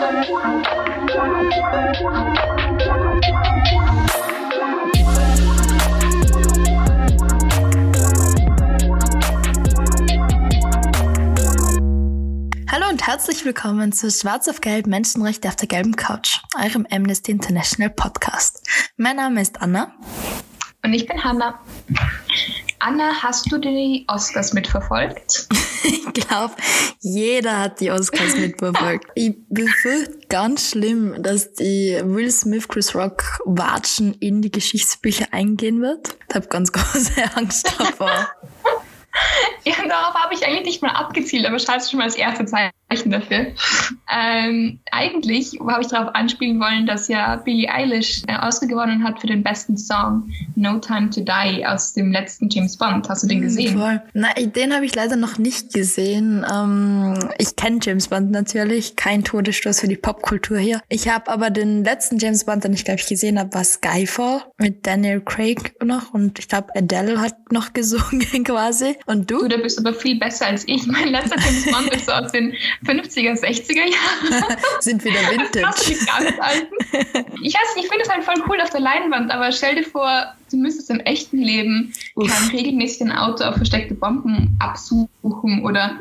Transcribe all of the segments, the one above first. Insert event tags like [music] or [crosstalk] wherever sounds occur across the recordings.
Hallo und herzlich willkommen zu Schwarz auf Gelb Menschenrechte auf der gelben Couch, eurem Amnesty International Podcast. Mein Name ist Anna. Und ich bin Hanna. Anna, hast du die Oscars mitverfolgt? Ich glaube, jeder hat die Oscars mitverfolgt. [laughs] Ich befürchte ganz schlimm, dass die Will Smith Chris Rock Watschen in die Geschichtsbücher eingehen wird. Ich habe ganz [laughs] große Angst davor. [laughs] Ja, darauf habe ich eigentlich nicht mal abgezielt, aber schreibst du schon mal das erste Zeichen dafür. Ähm, eigentlich habe ich darauf anspielen wollen, dass ja Billie Eilish äh, Oscar gewonnen hat für den besten Song No Time to Die aus dem letzten James Bond. Hast du den hm, gesehen? Voll. Nein, den habe ich leider noch nicht gesehen. Ähm, ich kenne James Bond natürlich, kein Todesstoß für die Popkultur hier. Ich habe aber den letzten James Bond, den ich glaube ich gesehen habe, war Skyfall mit Daniel Craig noch und ich glaube Adele hat noch gesungen [laughs] quasi. Und du? Du, da bist aber viel besser als ich. [laughs] Mein letzter James Bond ist so aus den 50er, 60er Jahren. [laughs] Sind wieder Vintage. Ich weiß nicht, ich finde es halt voll cool auf der Leinwand, aber stell dir vor, du müsstest im echten Leben kein regelmäßig ein Auto auf versteckte Bomben absuchen oder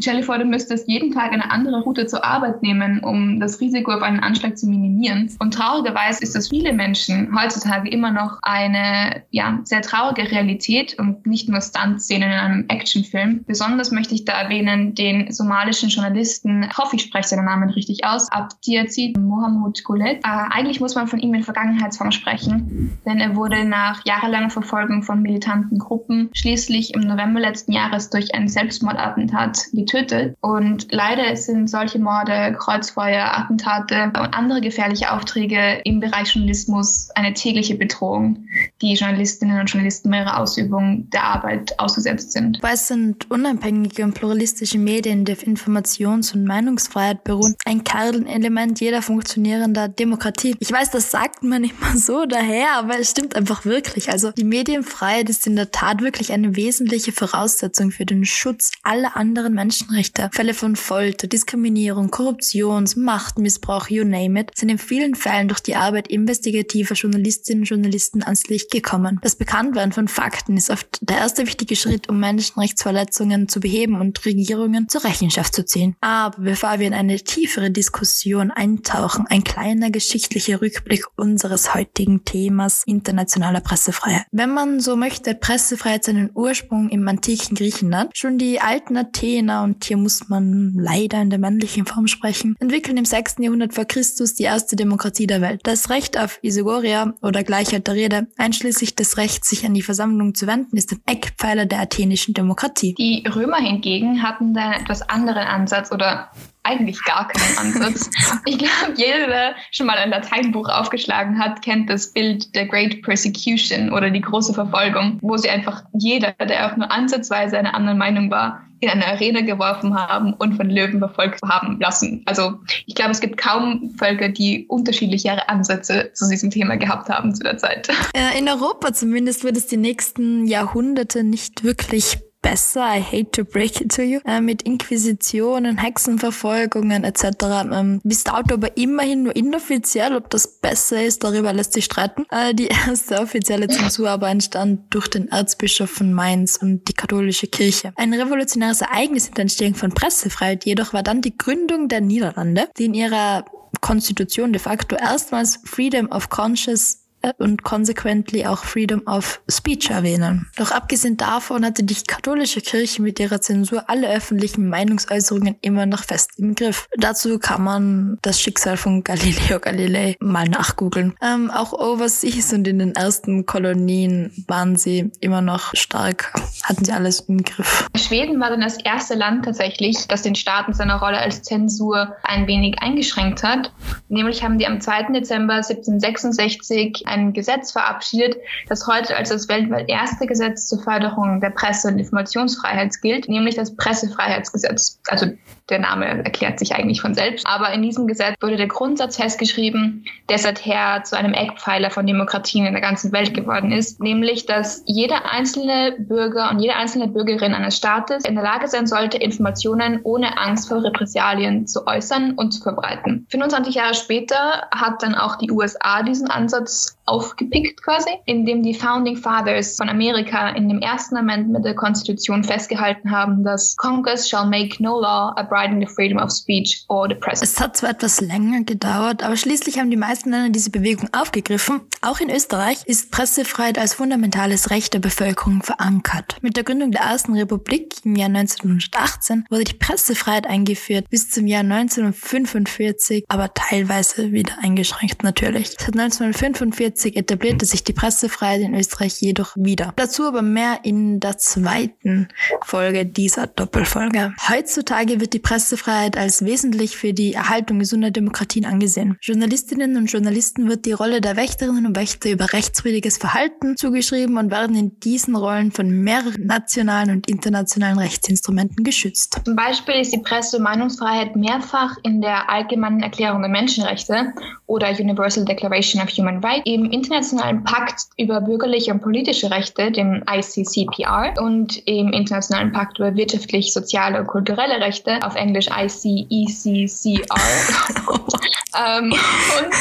stell dir vor, du müsstest jeden Tag eine andere Route zur Arbeit nehmen, um das Risiko auf einen Anschlag zu minimieren. Und traurigerweise ist das viele Menschen heutzutage immer noch eine ja, sehr traurige Realität und nicht nur Stunt-Szenen in einem Actionfilm. Besonders möchte ich da erwähnen den somalischen Journalisten, ich hoffe, ich spreche seinen Namen richtig aus, Abdiazid Mohamud Gulet. Äh, eigentlich muss man von ihm in Vergangenheitsform sprechen, denn er wurde nach nach jahrelanger Verfolgung von militanten Gruppen schließlich im November letzten Jahres durch ein Selbstmordattentat getötet. Und leider sind solche Morde, Kreuzfeuer, Attentate und andere gefährliche Aufträge im Bereich Journalismus eine tägliche Bedrohung, die Journalistinnen und Journalisten bei ihrer Ausübung der Arbeit ausgesetzt sind. Was sind unabhängige und pluralistische Medien, die auf Informations- und Meinungsfreiheit beruhen, ein Kernelement jeder funktionierender Demokratie. Ich weiß, das sagt man immer so daher, aber es stimmt einfach wirklich wirklich. Also die Medienfreiheit ist in der Tat wirklich eine wesentliche Voraussetzung für den Schutz aller anderen Menschenrechte. Fälle von Folter, Diskriminierung, Korruption, Machtmissbrauch, you name it, sind in vielen Fällen durch die Arbeit investigativer Journalistinnen und Journalisten ans Licht gekommen. Das Bekanntwerden von Fakten ist oft der erste wichtige Schritt, um Menschenrechtsverletzungen zu beheben und Regierungen zur Rechenschaft zu ziehen. Aber bevor wir in eine tiefere Diskussion eintauchen, ein kleiner geschichtlicher Rückblick unseres heutigen Themas internationaler Presse Pressefreiheit. Wenn man so möchte, Pressefreiheit seinen Ursprung im antiken Griechenland. Schon die alten Athener, und hier muss man leider in der männlichen Form sprechen, entwickeln im 6. Jahrhundert vor Christus die erste Demokratie der Welt. Das Recht auf Isogoria oder Gleichheit der Rede, einschließlich des Rechts, sich an die Versammlung zu wenden, ist ein Eckpfeiler der athenischen Demokratie. Die Römer hingegen hatten da etwas anderen Ansatz oder eigentlich gar keinen Ansatz. [laughs] Ich glaube, jeder, der schon mal ein Lateinbuch aufgeschlagen hat, kennt das Bild der Great Persecution oder die große Verfolgung, wo sie einfach jeder, der auch nur ansatzweise einer anderen Meinung war, in eine Arena geworfen haben und von Löwen verfolgt haben lassen. Also ich glaube, es gibt kaum Völker, die unterschiedlichere Ansätze zu diesem Thema gehabt haben zu der Zeit. In Europa zumindest wird es die nächsten Jahrhunderte nicht wirklich besser, I hate to break it to you, äh, mit Inquisitionen, Hexenverfolgungen etc. Ähm, bis dato aber immerhin nur inoffiziell, ob das besser ist, darüber lässt sich streiten. Äh, die erste offizielle Zensur aber entstand durch den Erzbischof von Mainz und die katholische Kirche. Ein revolutionäres Ereignis in der Entstehung von Pressefreiheit jedoch war dann die Gründung der Niederlande, die in ihrer Konstitution de facto erstmals Freedom of Conscious und consequently auch Freedom of Speech erwähnen. Doch abgesehen davon hatte die katholische Kirche mit ihrer Zensur alle öffentlichen Meinungsäußerungen immer noch fest im Griff. Dazu kann man das Schicksal von Galileo Galilei mal nachgoogeln. Ähm, auch overseas und in den ersten Kolonien waren sie immer noch stark, hatten sie alles im Griff. Schweden war dann das erste Land tatsächlich, das den Staaten seiner Rolle als Zensur ein wenig eingeschränkt hat. Nämlich haben die am 2. Dezember 1766 ein Gesetz verabschiedet, das heute als das weltweit erste Gesetz zur Förderung der Presse- und Informationsfreiheit gilt, nämlich das Pressefreiheitsgesetz. Also der Name erklärt sich eigentlich von selbst. Aber in diesem Gesetz wurde der Grundsatz festgeschrieben, der seither zu einem Eckpfeiler von Demokratien in der ganzen Welt geworden ist, nämlich, dass jeder einzelne Bürger und jede einzelne Bürgerin eines Staates in der Lage sein sollte, Informationen ohne Angst vor Repressalien zu äußern und zu verbreiten. 25 Jahre später hat dann auch die USA diesen Ansatz aufgepickt quasi, indem die Founding Fathers von Amerika in dem ersten Amendment der Konstitution festgehalten haben, dass Congress shall make no law abriding the freedom of speech or the press. Es hat zwar etwas länger gedauert, aber schließlich haben die meisten Länder diese Bewegung aufgegriffen. Auch in Österreich ist Pressefreiheit als fundamentales Recht der Bevölkerung verankert. Mit der Gründung der ersten Republik im Jahr 1918 wurde die Pressefreiheit eingeführt, bis zum Jahr 1945, aber teilweise wieder eingeschränkt natürlich. Seit 1945 1940 etablierte sich die Pressefreiheit in Österreich jedoch wieder. Dazu aber mehr in der zweiten Folge dieser Doppelfolge. Heutzutage wird die Pressefreiheit als wesentlich für die Erhaltung gesunder Demokratien angesehen. Journalistinnen und Journalisten wird die Rolle der Wächterinnen und Wächter über rechtswidriges Verhalten zugeschrieben und werden in diesen Rollen von mehreren nationalen und internationalen Rechtsinstrumenten geschützt. Zum Beispiel ist die Presse- und Meinungsfreiheit mehrfach in der Allgemeinen Erklärung der Menschenrechte oder Universal Declaration of Human Rights im Internationalen Pakt über bürgerliche und politische Rechte, dem ICCPR, und im Internationalen Pakt über wirtschaftlich, soziale und kulturelle Rechte, auf Englisch ICECCR, [laughs] ähm, und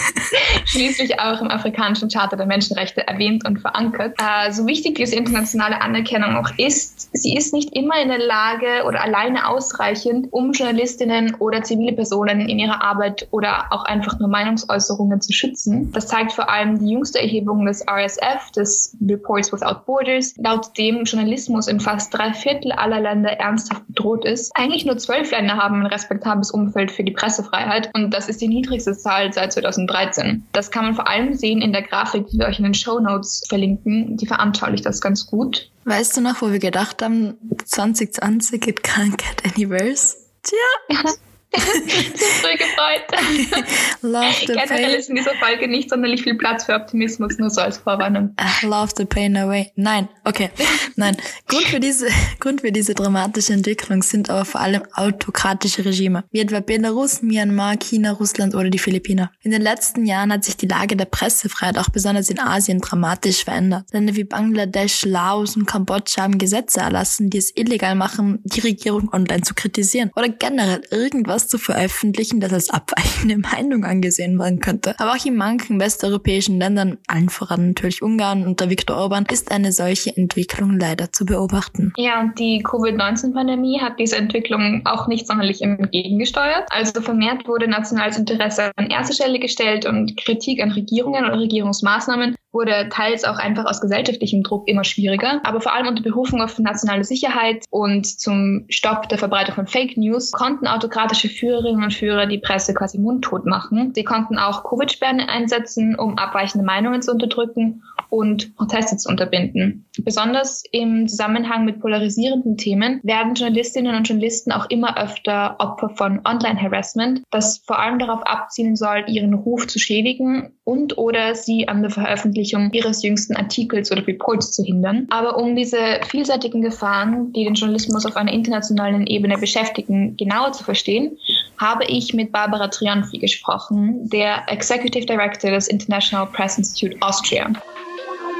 schließlich auch im Afrikanischen Charter der Menschenrechte erwähnt und verankert. Äh, so wichtig diese internationale Anerkennung auch ist, sie ist nicht immer in der Lage oder alleine ausreichend, um Journalistinnen oder zivile Personen in ihrer Arbeit oder auch einfach nur Meinungsäußerungen zu schützen. Das zeigt vor allem die jüngste Erhebung des RSF, des Reports Without Borders, laut dem Journalismus in fast drei Viertel aller Länder ernsthaft bedroht ist. Eigentlich nur zwölf Länder haben ein respektables Umfeld für die Pressefreiheit und das ist die niedrigste Zahl seit 2013. Das kann man vor allem sehen in der Grafik, die wir euch in den Show Notes verlinken. Die veranschaulicht das ganz gut. Weißt du noch, wo wir gedacht haben, 2020 it can't get any worse? Tja. [laughs] [laughs] früh gefreut. [laughs] Love the Generell pain. ist in dieser Folge nicht sonderlich viel Platz für Optimismus, nur so als Vorwarnung. love the pain away. Nein, okay. Nein. Grund für diese, [laughs] Grund für diese dramatische Entwicklung sind aber vor allem autokratische Regime, wie etwa Belarus, Myanmar, China, Russland oder die Philippinen. In den letzten Jahren hat sich die Lage der Pressefreiheit auch besonders in Asien dramatisch verändert. Länder wie Bangladesch, Laos und Kambodscha haben Gesetze erlassen, die es illegal machen, die Regierung online zu kritisieren oder generell irgendwas etwas zu veröffentlichen, das als abweichende [laughs] Meinung angesehen werden könnte. Aber auch in manchen westeuropäischen Ländern, allen voran natürlich Ungarn unter Viktor Orban, ist eine solche Entwicklung leider zu beobachten. Ja, und die Covid-19-Pandemie hat diese Entwicklung auch nicht sonderlich entgegengesteuert. Also vermehrt wurde nationales Interesse an erste Stelle gestellt und Kritik an Regierungen oder Regierungsmaßnahmen wurde teils auch einfach aus gesellschaftlichem Druck immer schwieriger. Aber vor allem unter Berufung auf nationale Sicherheit und zum Stopp der Verbreitung von Fake News konnten autokratische Führerinnen und Führer die Presse quasi mundtot machen. Sie konnten auch Covid-Sperren einsetzen, um abweichende Meinungen zu unterdrücken und Proteste zu unterbinden. Besonders im Zusammenhang mit polarisierenden Themen werden Journalistinnen und Journalisten auch immer öfter Opfer von Online-Harassment, das vor allem darauf abzielen soll, ihren Ruf zu schädigen und oder sie an der Veröffentlichung ihres jüngsten Artikels oder Reports zu hindern. Aber um diese vielseitigen Gefahren, die den Journalismus auf einer internationalen Ebene beschäftigen, genauer zu verstehen, habe ich mit Barbara Trianfi gesprochen, der Executive Director des International Press Institute Austria.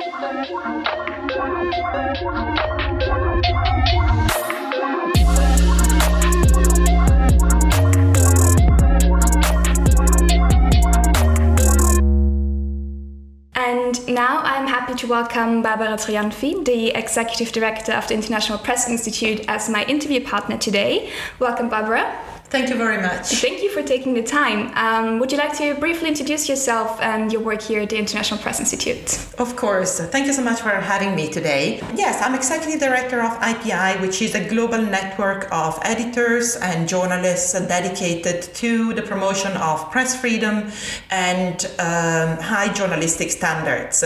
And now I'm happy to welcome Barbara Trionfi, the Executive Director of the International Press Institute, as my interview partner today. Welcome, Barbara. Thank you very much. Thank you for taking the time. Um, would you like to briefly introduce yourself and your work here at the International Press Institute? Of course. Thank you so much for having me today. Yes, I'm Executive Director of IPI, which is a global network of editors and journalists dedicated to the promotion of press freedom and um, high journalistic standards.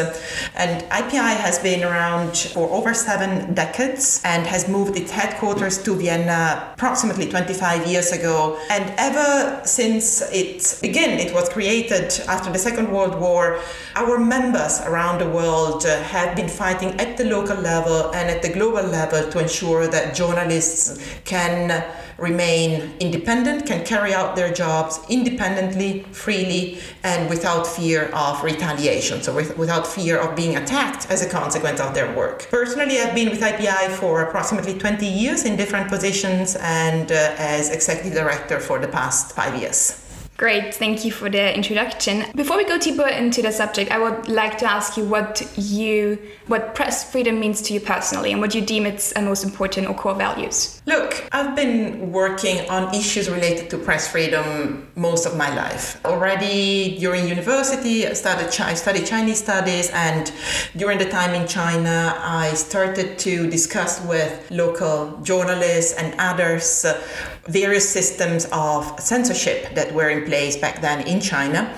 And IPI has been around for over seven decades and has moved its headquarters to Vienna approximately 25 years ago And ever since it began, it was created after the Second World War, our members around the world uh, have been fighting at the local level and at the global level to ensure that journalists can remain independent, can carry out their jobs independently, freely, and without fear of retaliation, so with, without fear of being attacked as a consequence of their work. Personally, I've been with IPI for approximately 20 years in different positions and uh, as executive director for the past five years. Great, thank you for the introduction. Before we go deeper into the subject, I would like to ask you what you what press freedom means to you personally and what you deem its uh, most important or core values. Look, I've been working on issues related to press freedom most of my life. Already during university, I started I studied Chinese studies and during the time in China, I started to discuss with local journalists and others uh, various systems of censorship that were in place back then in China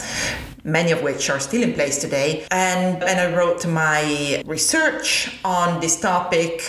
many of which are still in place today. And, and I wrote my research on this topic.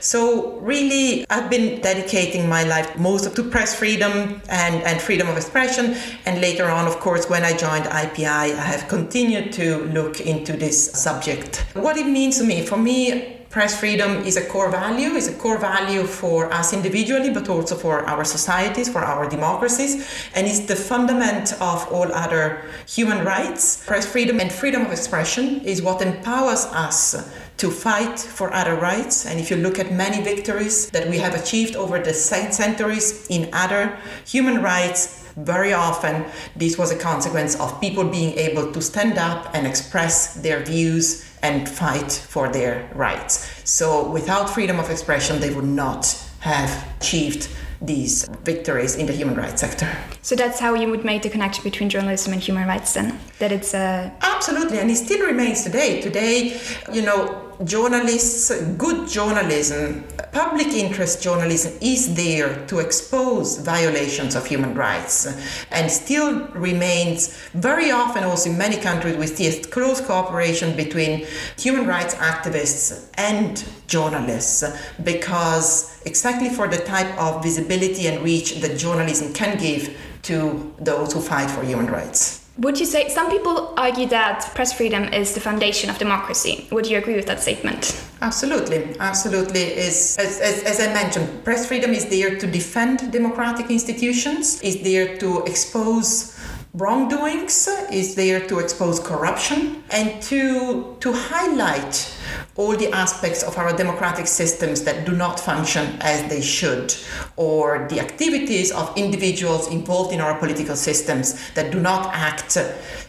So, really, I've been dedicating my life most of to press freedom and, and freedom of expression. And later on, of course, when I joined IPI, I have continued to look into this subject. What it means to me, for me, press freedom is a core value, is a core value for us individually, but also for our societies, for our democracies, and is the fundament of all other human rights. Press freedom and freedom of expression is what empowers us to fight for other rights. And if you look at many victories that we have achieved over the centuries in other human rights, very often this was a consequence of people being able to stand up and express their views and fight for their rights. So without freedom of expression, they would not have achieved these victories in the human rights sector. So that's how you would make the connection between journalism and human rights then? That it's a... Absolutely, and it still remains today. Today, you know, journalists, good journalism, public interest journalism is there to expose violations of human rights and still remains very often also in many countries see close cooperation between human rights activists and journalists because exactly for the type of visibility and reach that journalism can give to those who fight for human rights. Would you say some people argue that press freedom is the foundation of democracy? Would you agree with that statement? Absolutely, absolutely. Is as, as, as, I mentioned, press freedom is there to defend democratic institutions, is there to expose wrongdoings, is there to expose corruption, and to to highlight all the aspects of our democratic systems that do not function as they should, or the activities of individuals involved in our political systems that do not act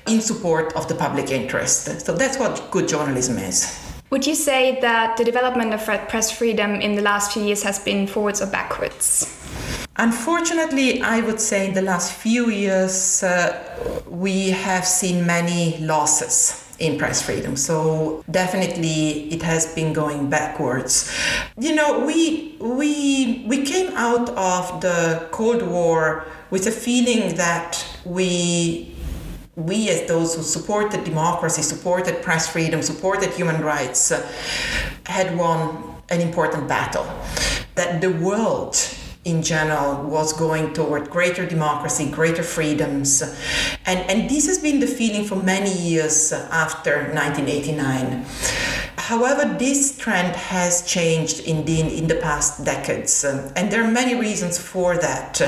in support of the public interest. So that's what good journalism is. Would you say that the development of press freedom in the last few years has been forwards or backwards? Unfortunately, I would say in the last few years, uh, we have seen many losses in press freedom. So definitely it has been going backwards. You know, we we we came out of the Cold War with a feeling that we we as those who supported democracy, supported press freedom, supported human rights, uh, had won an important battle. That the world in general was going toward greater democracy, greater freedoms. And, and this has been the feeling for many years after 1989. However, this trend has changed in the, in the past decades, and there are many reasons for that.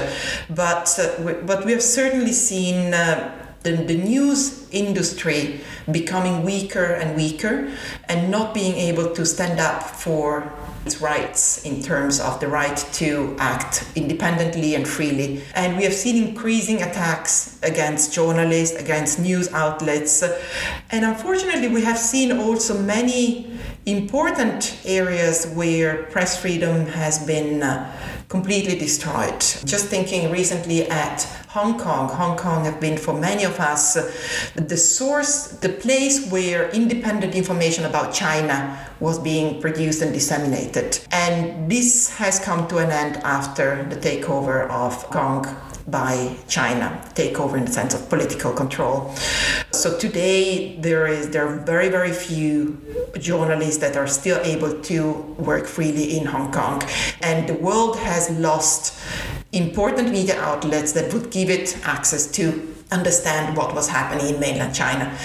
But, but we have certainly seen uh, the, the news industry becoming weaker and weaker and not being able to stand up for rights in terms of the right to act independently and freely. And we have seen increasing attacks against journalists, against news outlets. And unfortunately, we have seen also many important areas where press freedom has been uh, completely destroyed. Just thinking recently at Hong Kong. Hong Kong have been for many of us uh, the source, the place where independent information about China was being produced and disseminated. And this has come to an end after the takeover of Hong Kong by China, takeover in the sense of political control. So today there is there are very very few journalists that are still able to work freely in Hong Kong, and the world has lost important media outlets that would give it access to understand what was happening in mainland China.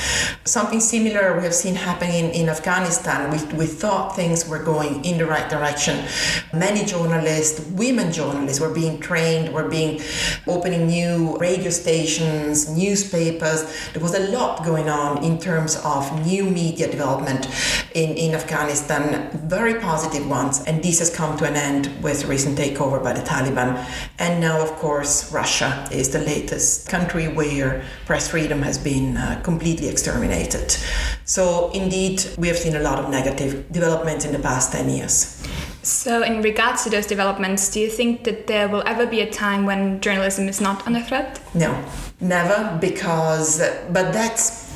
Something similar we have seen happening in Afghanistan. We, we thought things were going in the right direction. Many journalists, women journalists, were being trained, were being opening new radio stations, newspapers. There was a lot going on in terms of new media development in, in Afghanistan, very positive ones. And this has come to an end with recent takeover by the Taliban. And now, of course, Russia is the latest country where where press freedom has been uh, completely exterminated. So, indeed, we have seen a lot of negative developments in the past 10 years. So, in regards to those developments, do you think that there will ever be a time when journalism is not under threat? No, never, because, but that's,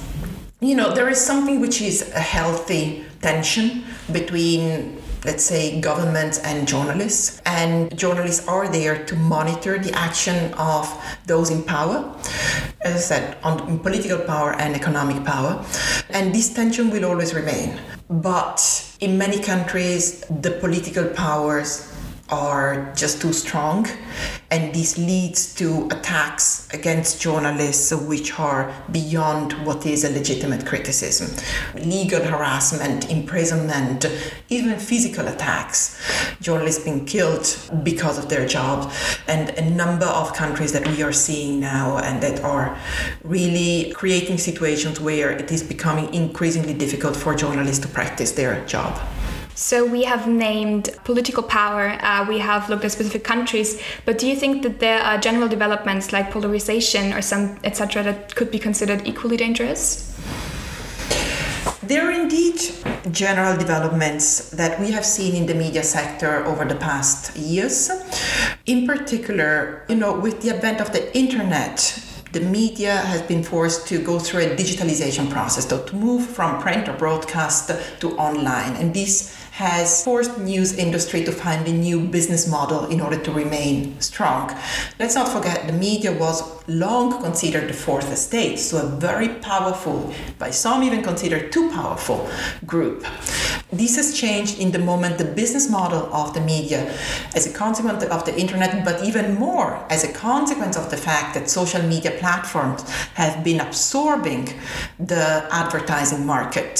you know, there is something which is a healthy tension between let's say, governments and journalists. And journalists are there to monitor the action of those in power, as I said, on political power and economic power. And this tension will always remain. But in many countries, the political powers are just too strong. And this leads to attacks against journalists which are beyond what is a legitimate criticism. Legal harassment imprisonment even physical attacks. Journalists being killed because of their job. And a number of countries that we are seeing now and that are really creating situations where it is becoming increasingly difficult for journalists to practice their job so we have named political power, uh, we have looked at specific countries, but do you think that there are general developments like polarization or some etc. that could be considered equally dangerous? There are indeed general developments that we have seen in the media sector over the past years. In particular, you know, with the advent of the internet, the media has been forced to go through a digitalization process, so to move from print or broadcast to online. And this has forced news industry to find a new business model in order to remain strong. Let's not forget the media was long considered the fourth estate, so a very powerful, by some even considered too powerful group. This has changed in the moment the business model of the media as a consequence of the internet, but even more as a consequence of the fact that social media platforms have been absorbing the advertising market.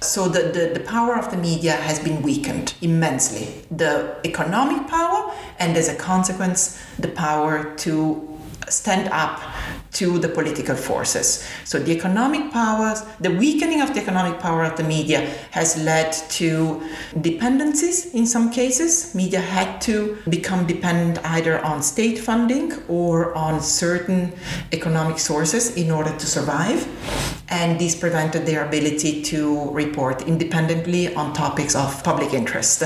So the, the, the power of the media has been weakened immensely. The economic power, and as a consequence, the power to stand up to the political forces. So the economic powers, the weakening of the economic power of the media has led to dependencies in some cases. Media had to become dependent either on state funding or on certain economic sources in order to survive. And this prevented their ability to report independently on topics of public interest.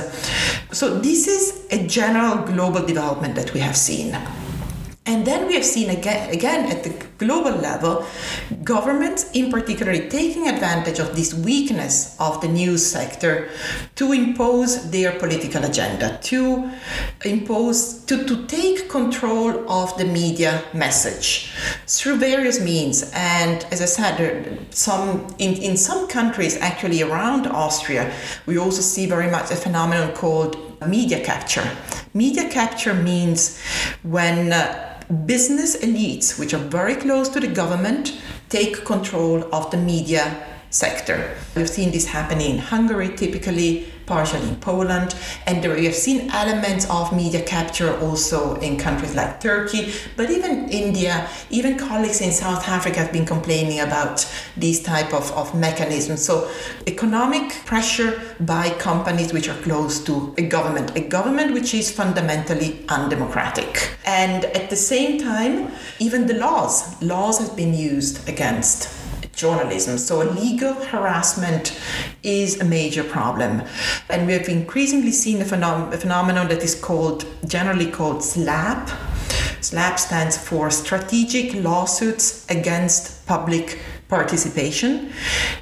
So this is a general global development that we have seen. And then we have seen again, again at the global level, governments in particular taking advantage of this weakness of the news sector to impose their political agenda, to impose, to, to take control of the media message through various means. And as I said, some in, in some countries, actually around Austria, we also see very much a phenomenon called media capture. Media capture means when uh, business elites, which are very close to the government, take control of the media sector. We've seen this happening in Hungary typically, partially in Poland, and we have seen elements of media capture also in countries like Turkey, but even India, even colleagues in South Africa have been complaining about these type of, of mechanisms. So economic pressure by companies which are close to a government, a government which is fundamentally undemocratic. And at the same time, even the laws, laws have been used against journalism. So legal harassment is a major problem. And we have increasingly seen a, phenom- a phenomenon that is called, generally called SLAPP. SLAPP stands for Strategic Lawsuits Against Public participation.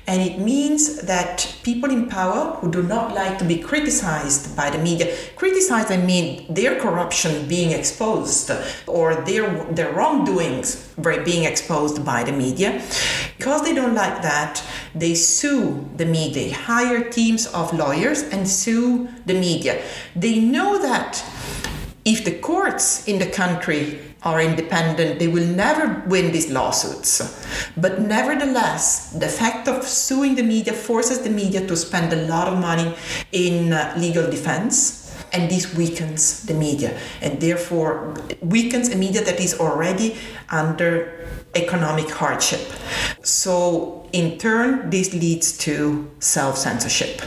And it means that people in power who do not like to be criticized by the media, criticized, I mean their corruption being exposed or their, their wrongdoings being exposed by the media, because they don't like that, they sue the media, they hire teams of lawyers and sue the media. They know that if the courts in the country are independent, they will never win these lawsuits. But nevertheless, the fact of suing the media forces the media to spend a lot of money in uh, legal defense. And this weakens the media and therefore weakens a media that is already under economic hardship. So, in turn, this leads to self censorship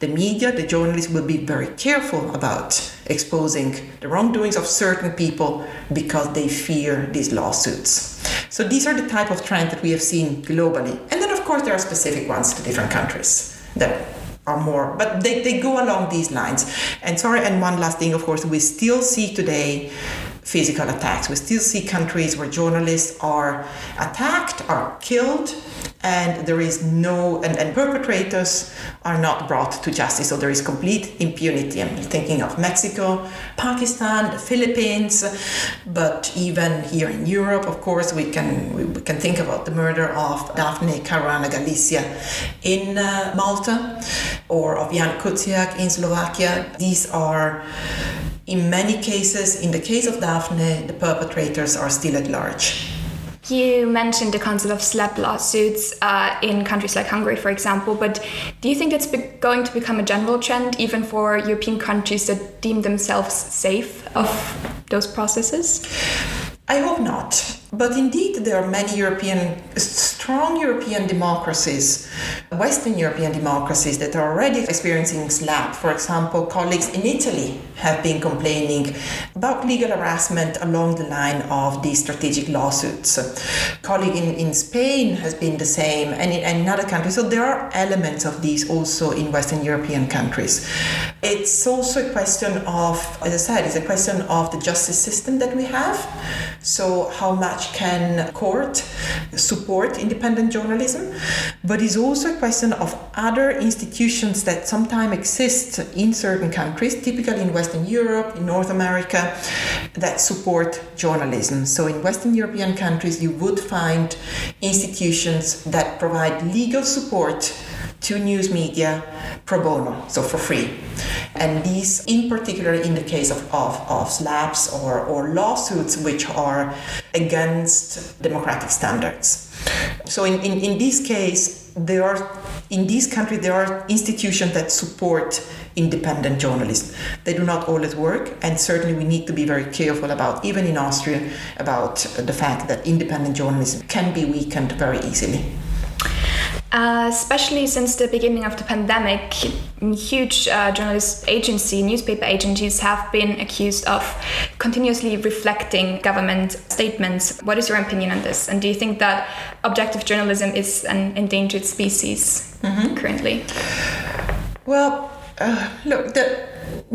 the media, the journalists will be very careful about exposing the wrongdoings of certain people because they fear these lawsuits. So these are the type of trends that we have seen globally. And then of course there are specific ones to different countries that are more but they, they go along these lines. And sorry, and one last thing, of course, we still see today physical attacks. We still see countries where journalists are attacked, are killed, and there is no, and, and perpetrators are not brought to justice. So there is complete impunity. I'm thinking of Mexico, Pakistan, the Philippines, but even here in Europe, of course, we can we can think about the murder of Daphne Caruana Galizia in uh, Malta, or of Jan Kuciak in Slovakia. These are in many cases, in the case of Daphne, the perpetrators are still at large. You mentioned the concept of SLAPP lawsuits uh, in countries like Hungary, for example, but do you think it's going to become a general trend even for European countries that deem themselves safe of those processes? I hope not. But indeed, there are many European, strong European democracies, Western European democracies that are already experiencing SLAPP. For example, colleagues in Italy have been complaining about legal harassment along the line of these strategic lawsuits. Colleague in, in Spain has been the same, and in, and in other countries. So there are elements of these also in Western European countries. It's also a question of, as I said, it's a question of the justice system that we have. So how much much can court support independent journalism, but it's also a question of other institutions that sometimes exist in certain countries, typically in Western Europe, in North America, that support journalism. So in Western European countries, you would find institutions that provide legal support to news media pro bono, so for free. And these, in particular, in the case of, of, of SLAPPs or, or lawsuits which are against democratic standards. So in, in, in this case, there are in this country there are institutions that support independent journalists. They do not always work, and certainly we need to be very careful about, even in Austria, about the fact that independent journalism can be weakened very easily. Uh, especially since the beginning of the pandemic, huge uh, journalist agency, newspaper agencies have been accused of continuously reflecting government statements. What is your opinion on this? And do you think that objective journalism is an endangered species mm-hmm. currently? Well, uh, look, the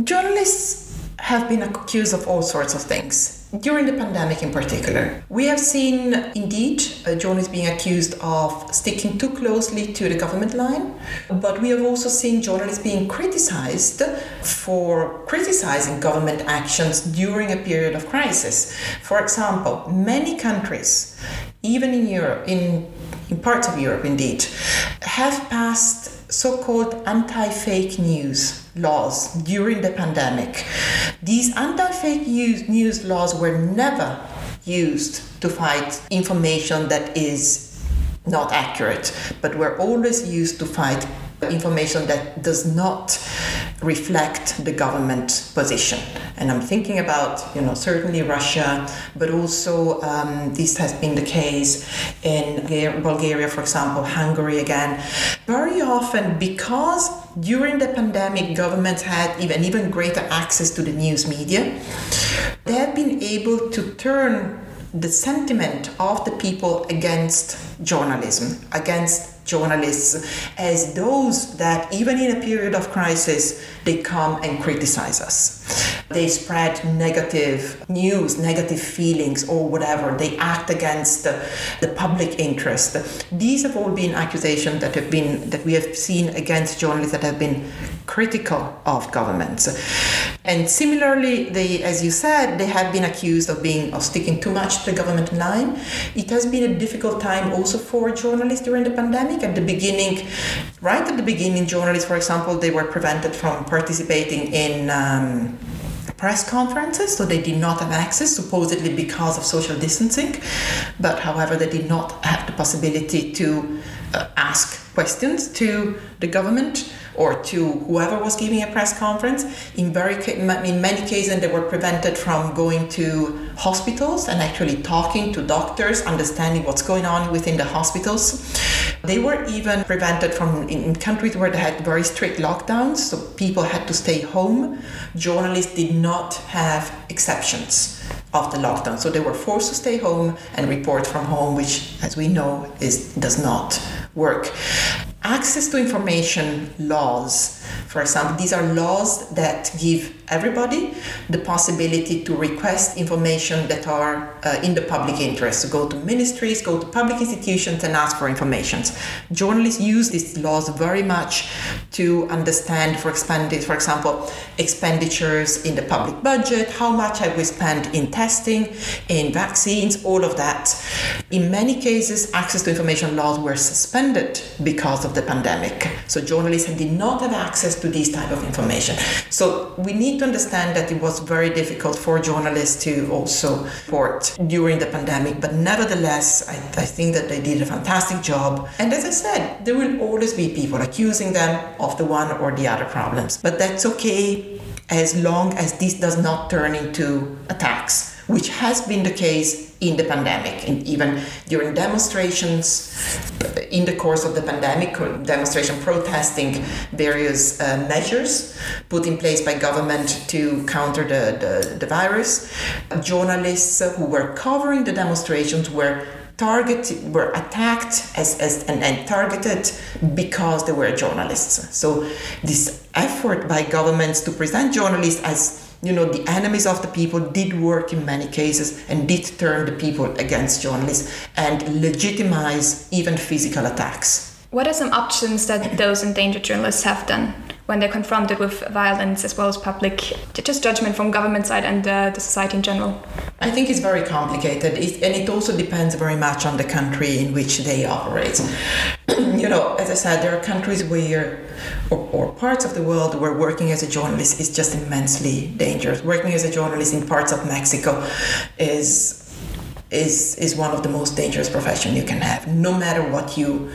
journalists have been accused of all sorts of things during the pandemic in particular. We have seen indeed uh, journalists being accused of sticking too closely to the government line, but we have also seen journalists being criticized for criticizing government actions during a period of crisis. For example, many countries, even in Europe, in, in parts of Europe indeed, have passed so called anti fake news laws during the pandemic. These anti fake news laws were never used to fight information that is not accurate, but were always used to fight information that does not reflect the government position. And I'm thinking about, you know, certainly Russia, but also um, this has been the case in Bulgaria, for example, Hungary again. Very often, because during the pandemic, governments had even even greater access to the news media, they have been able to turn the sentiment of the people against journalism, against journalists as those that, even in a period of crisis, they come and criticize us. They spread negative news, negative feelings, or whatever. They act against the, the public interest. These have all been accusations that have been that we have seen against journalists that have been critical of governments. And similarly, they, as you said, they have been accused of being of sticking too much to the government line. It has been a difficult time also for journalists during the pandemic. At the beginning, right at the beginning, journalists, for example, they were prevented from participating in. Um, press conferences, so they did not have access, supposedly because of social distancing. But however, they did not have the possibility to uh, ask questions to the government or to whoever was giving a press conference. In very in many cases, they were prevented from going to hospitals and actually talking to doctors, understanding what's going on within the hospitals. They were even prevented from in countries where they had very strict lockdowns, so people had to stay home. Journalists did not have exceptions of the lockdown, so they were forced to stay home and report from home, which, as we know, is does not work access to information laws, for example, these are laws that give everybody the possibility to request information that are uh, in the public interest, to go to ministries, go to public institutions and ask for information. Journalists use these laws very much to understand, for for example, expenditures in the public budget, how much have we spent in testing, in vaccines, all of that. In many cases, access to information laws were suspended because of the pandemic. So journalists did not have access to these type of information. So we need to understand that it was very difficult for journalists to also report during the pandemic, but nevertheless, I, I think that they did a fantastic job. And as I said, there will always be people accusing them of the one or the other problems, but that's okay as long as this does not turn into attacks which has been the case in the pandemic. And even during demonstrations in the course of the pandemic demonstration protesting various uh, measures put in place by government to counter the, the, the virus journalists who were covering the demonstrations were targeted were attacked as, as and, and targeted because they were journalists. So this effort by governments to present journalists as you know, the enemies of the people did work in many cases and did turn the people against journalists and legitimize even physical attacks. What are some options that those endangered journalists have done when they're confronted with violence as well as public just judgment from government side and uh, the society in general? I think it's very complicated, it, and it also depends very much on the country in which they operate. Know, as I said, there are countries where or, or, parts of the world where working as a journalist is just immensely dangerous. Working as a journalist in parts of Mexico is is is one of the most dangerous profession you can have. No matter what you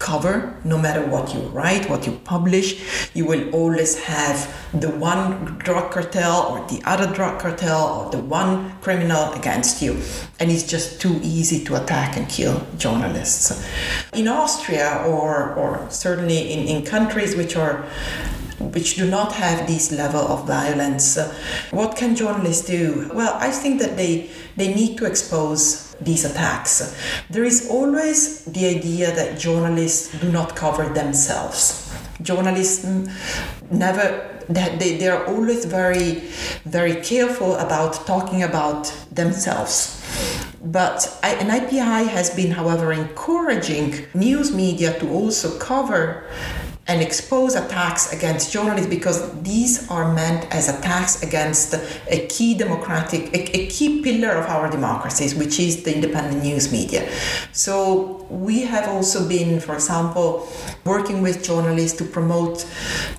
cover, no matter what you write, what you publish, you will always have the one drug cartel or the other drug cartel or the one criminal against you. And it's just too easy to attack and kill journalists. In Austria, or, or certainly in, in countries which are which do not have this level of violence. Uh, what can journalists do? Well, I think that they, they need to expose these attacks. There is always the idea that journalists do not cover themselves. Journalists never that they, they are always very very careful about talking about themselves but I, an IPI has been however encouraging news media to also cover and expose attacks against journalists because these are meant as attacks against a key democratic, a, a, key pillar of our democracies, which is the independent news media. So we have also been, for example, working with journalists to promote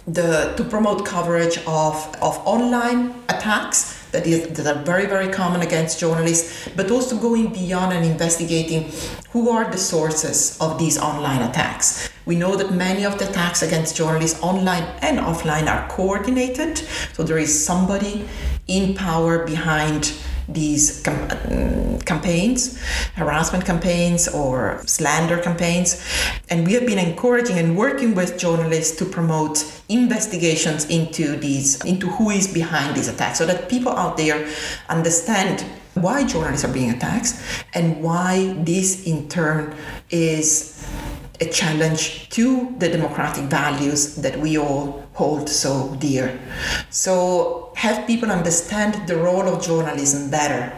the to promote coverage of, of online attacks that, is, that are very, very common against journalists, but also going beyond and investigating who are the sources of these online attacks. We know that many of the attacks against journalists online and offline are coordinated, so there is somebody in power behind these com- uh, campaigns, harassment campaigns or slander campaigns. And we have been encouraging and working with journalists to promote investigations into these, into who is behind these attacks, so that people out there understand why journalists are being attacked and why this in turn is a challenge to the democratic values that we all hold so dear. So, have people understand the role of journalism better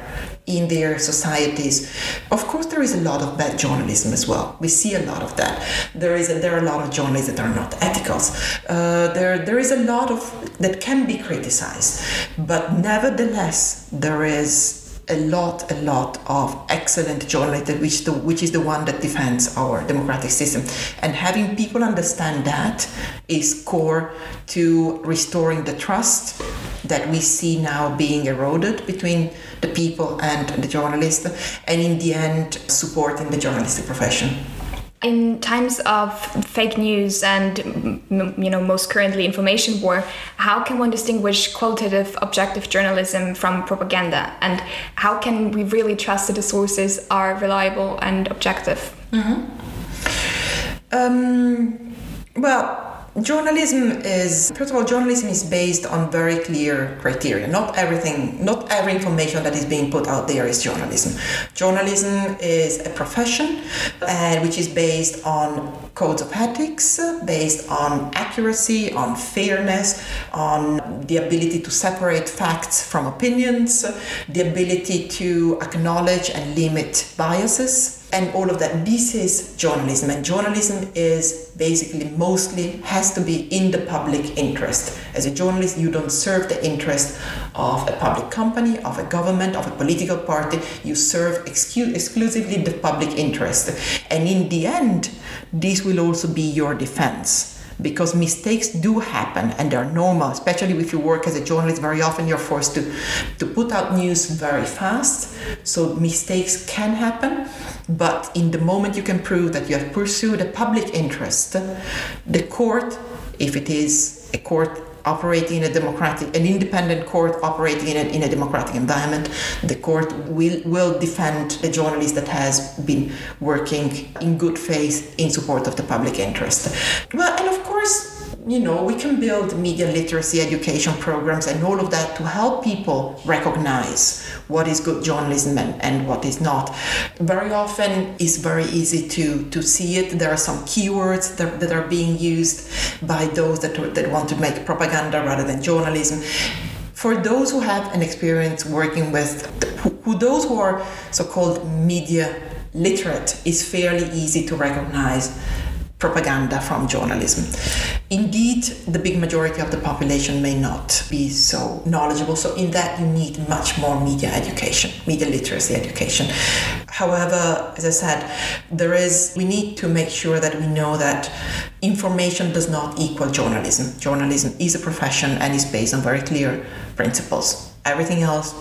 in their societies. Of course, there is a lot of bad journalism as well. We see a lot of that. There is a, there are a lot of journalists that are not ethical. Uh, there there is a lot of that can be criticized, but nevertheless, there is a lot, a lot of excellent journalism, which, the, which is the one that defends our democratic system. And having people understand that is core to restoring the trust that we see now being eroded between the people and the journalist, and in the end, supporting the journalistic profession. In times of fake news and you know most currently information war, how can one distinguish qualitative objective journalism from propaganda and how can we really trust that the sources are reliable and objective? Mm-hmm. Um, well, Journalism is, first of all, journalism is based on very clear criteria. Not everything, not every information that is being put out there is journalism. Journalism is a profession and which is based on codes of ethics, based on accuracy, on fairness, on the ability to separate facts from opinions, the ability to acknowledge and limit biases and all of that. This is journalism, and journalism is basically mostly has to be in the public interest. As a journalist, you don't serve the interest of a public company, of a government, of a political party. You serve excu- exclusively the public interest, and in the end, this will also be your defense because mistakes do happen and they're normal especially if you work as a journalist very often you're forced to to put out news very fast so mistakes can happen but in the moment you can prove that you have pursued a public interest the court if it is a court operating in a democratic, an independent court operating in a, in a democratic environment. The court will, will defend a journalist that has been working in good faith in support of the public interest. Well, and you know, we can build media literacy education programs and all of that to help people recognize what is good journalism and, and what is not. Very often it's very easy to, to see it. There are some keywords that, that are being used by those that, that want to make propaganda rather than journalism for those who have an experience working with who, those who are so-called media literate it's fairly easy to recognize propaganda from journalism. Indeed, the big majority of the population may not be so knowledgeable, so in that you need much more media education, media literacy education. However, as I said, there is we need to make sure that we know that information does not equal journalism. Journalism is a profession and is based on very clear principles. Everything else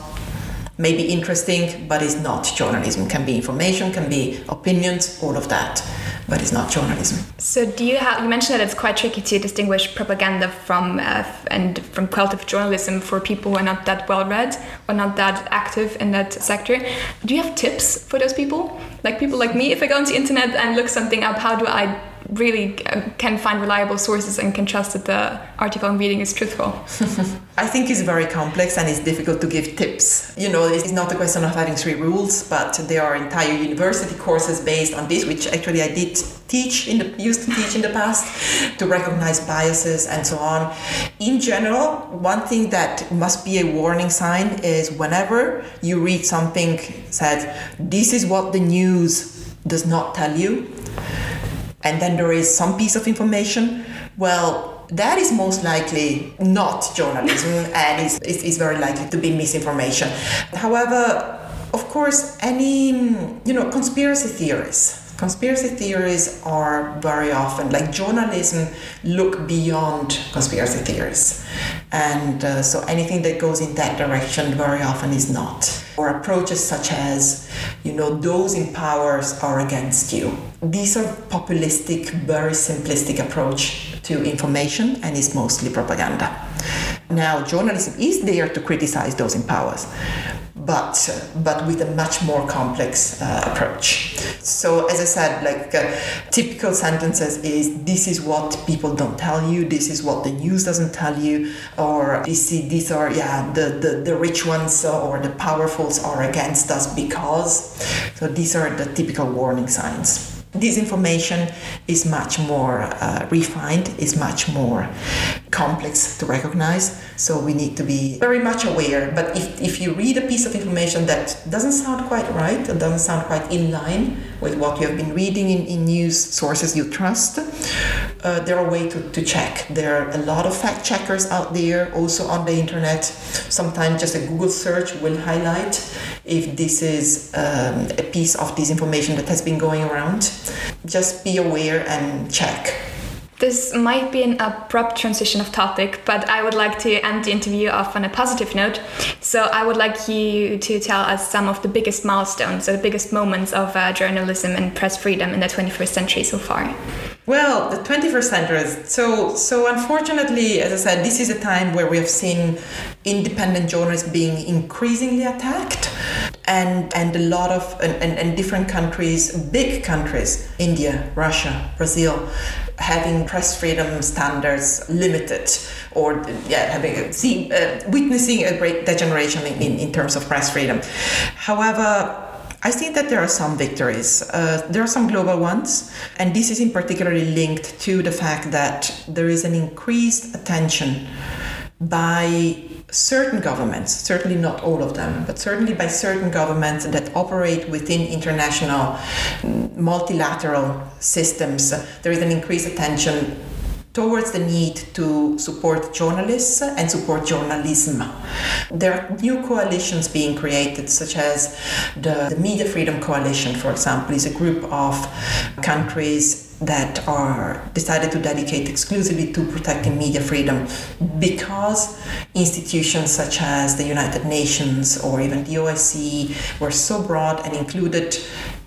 may be interesting, but is not journalism. Can be information, can be opinions, all of that but it's not journalism. So, do you have? You mentioned that it's quite tricky to distinguish propaganda from uh, and from qualitative journalism for people who are not that well read or not that active in that sector. Do you have tips for those people? Like people like me, if I go on the internet and look something up, how do I really can find reliable sources and can trust that the article I'm reading is truthful? [laughs] I think it's very complex and it's difficult to give tips. You know, it's not a question of having three rules, but there are entire university courses based on this, which actually I did teach in the used to teach in the past to recognize biases and so on. In general, one thing that must be a warning sign is whenever you read something said, this is what the news does not tell you and then there is some piece of information, well, that is most likely not journalism [laughs] and is, is, is very likely to be misinformation. However, of course, any, you know, conspiracy theories conspiracy theories are very often like journalism look beyond conspiracy theories. And uh, so anything that goes in that direction very often is not or approaches such as you know those in powers are against you. These are populistic very simplistic approach to information and is mostly propaganda. Now journalism is there to criticize those in powers but but with a much more complex uh, approach. So as I said, like uh, typical sentences is this is what people don't tell you, this is what the news doesn't tell you, or this these are yeah the, the the rich ones or the powerfuls are against us because. So these are the typical warning signs this information is much more uh, refined, is much more complex to recognize. So we need to be very much aware. But if, if you read a piece of information that doesn't sound quite right, or doesn't sound quite in line with what you have been reading in, in news sources you trust, uh, there are ways to, to check. There are a lot of fact checkers out there, also on the internet. Sometimes just a Google search will highlight if this is um, a piece of disinformation that has been going around. Just be aware and check. This might be an abrupt transition of topic, but I would like to end the interview off on a positive note. So I would like you to tell us some of the biggest milestones or the biggest moments of uh, journalism and press freedom in the 21st century so far. Well, the 21st century is so so. Unfortunately, as I said, this is a time where we have seen independent journalists being increasingly attacked, and and a lot of and, and, and different countries, big countries, India, Russia, Brazil, having press freedom standards limited or yeah having see, uh, witnessing a great degeneration in, in, in terms of press freedom however I think that there are some victories. Uh, there are some global ones, and this is in particularly linked to the fact that there is an increased attention by certain governments, certainly not all of them, but certainly by certain governments that operate within international multilateral systems, there is an increased attention towards the need to support journalists and support journalism. There are new coalitions being created, such as the, the, Media Freedom Coalition, for example, is a group of countries that are decided to dedicate exclusively to protecting media freedom because institutions such as the United Nations or even the OSCE were so broad and included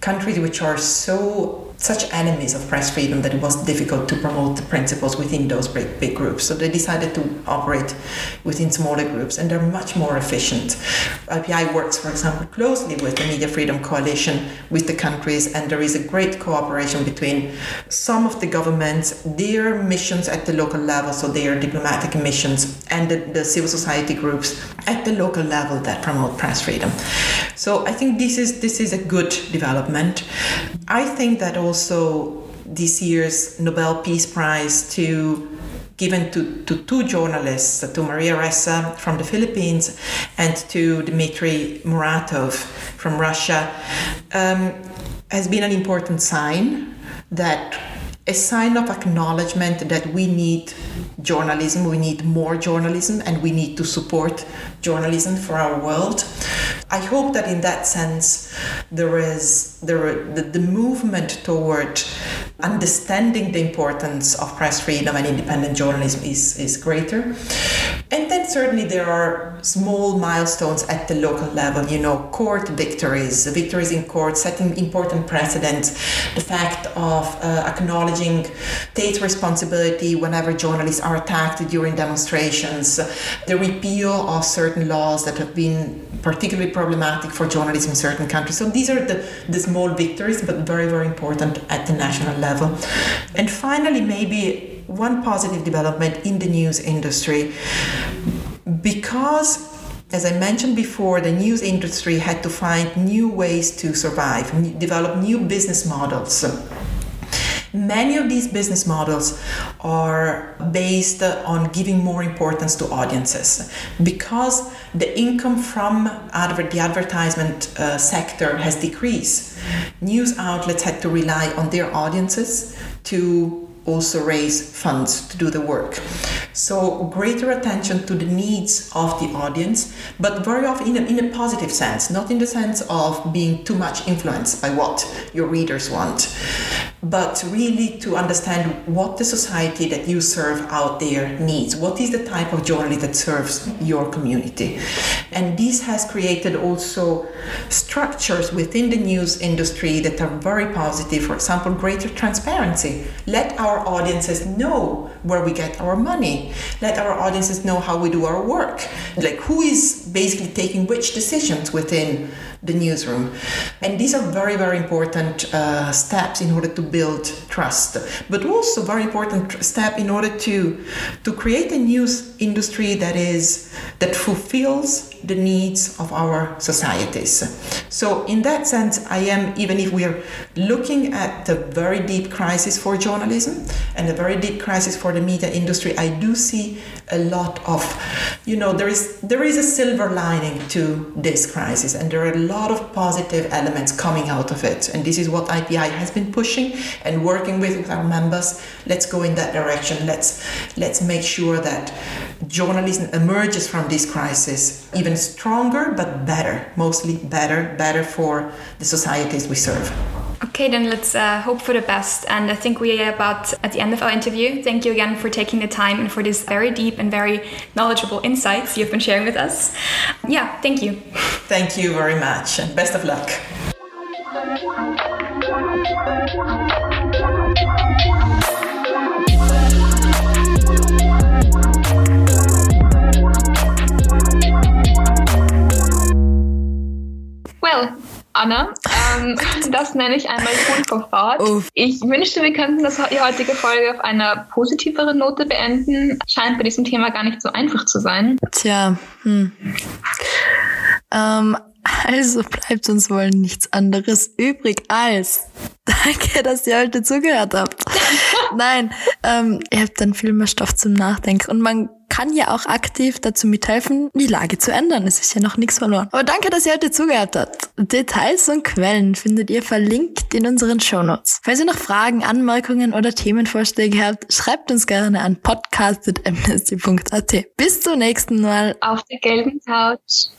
countries which are so such enemies of press freedom that it was difficult to promote the principles within those big, big groups. So they decided to operate within smaller groups and they're much more efficient. IPI works, for example, closely with the Media Freedom Coalition with the countries, and there is a great cooperation between some of the governments, their missions at the local level, so their diplomatic missions, and the, the civil society groups at the local level that promote press freedom. So I think this is this is a good development. I think that also this year's Nobel Peace Prize to given to, to two journalists, to Maria Ressa from the Philippines and to Dmitry Muratov from Russia, um, has been an important sign that a sign of acknowledgement that we need journalism, we need more journalism, and we need to support journalism for our world. I hope that in that sense there is there the, the movement toward understanding the importance of press freedom and independent journalism is, is greater. And then certainly there are small milestones at the local level, you know, court victories, victories in court, setting important precedents, the fact of uh, acknowledging state responsibility whenever journalists are attacked during demonstrations, the repeal of certain laws that have been particularly problematic for journalism in certain countries. So these are the, the small victories, but very, very important at the national level. And finally, maybe one positive development in the news industry because as I mentioned before, the news industry had to find new ways to survive, develop new business models. Many of these business models are based on giving more importance to audiences because the income from adver- the advertisement uh, sector has decreased. News outlets had to rely on their audiences to also raise funds to do the work. So, greater attention to the needs of the audience, but very often in a, in a positive sense, not in the sense of being too much influenced by what your readers want but really to understand what the society that you serve out there needs. What is the type of journalism that serves your community? And this has created also structures within the news industry that are very positive. For example, greater transparency. Let our audiences know where we get our money. Let our audiences know how we do our work. Like who is basically taking which decisions within the newsroom. And these are very, very important uh, steps in order to build trust, but also very important step in order to, to create a news industry that is that fulfills the needs of our societies. So in that sense, I am even if we are looking at the very deep crisis for journalism and a very deep crisis for the media industry, I do see a lot of, you know, there is there is a silver lining to this crisis, and there are a lot of positive elements coming out of it. And this is what IPI has been pushing and working with, with our members. Let's go in that direction. Let's let's make sure that journalism emerges from this crisis even stronger, but better, mostly better, better for the societies we serve. Okay, then let's uh, hope for the best. And I think we are about at the end of our interview. Thank you again for taking the time and for these very deep and very knowledgeable insights you've been sharing with us. Yeah, thank you. Thank you very much and best of luck. Anna, ähm, [laughs] das nenne ich einmal Grundverfahrt. Uff. Ich wünschte, wir könnten das, die heutige Folge auf einer positiveren Note beenden. Scheint bei diesem Thema gar nicht so einfach zu sein. Tja, hm. Ähm, also bleibt uns wohl nichts anderes übrig als [laughs] danke, dass ihr heute zugehört habt. [laughs] Nein, ähm, ihr habt dann viel mehr Stoff zum Nachdenken und man kann ja auch aktiv dazu mithelfen, die Lage zu ändern. Es ist ja noch nichts verloren. Aber danke, dass ihr heute zugehört habt. Details und Quellen findet ihr verlinkt in unseren Shownotes. Falls ihr noch Fragen, Anmerkungen oder Themenvorschläge habt, schreibt uns gerne an podcast.amnesty.at. Bis zum nächsten Mal. Auf der gelben Couch.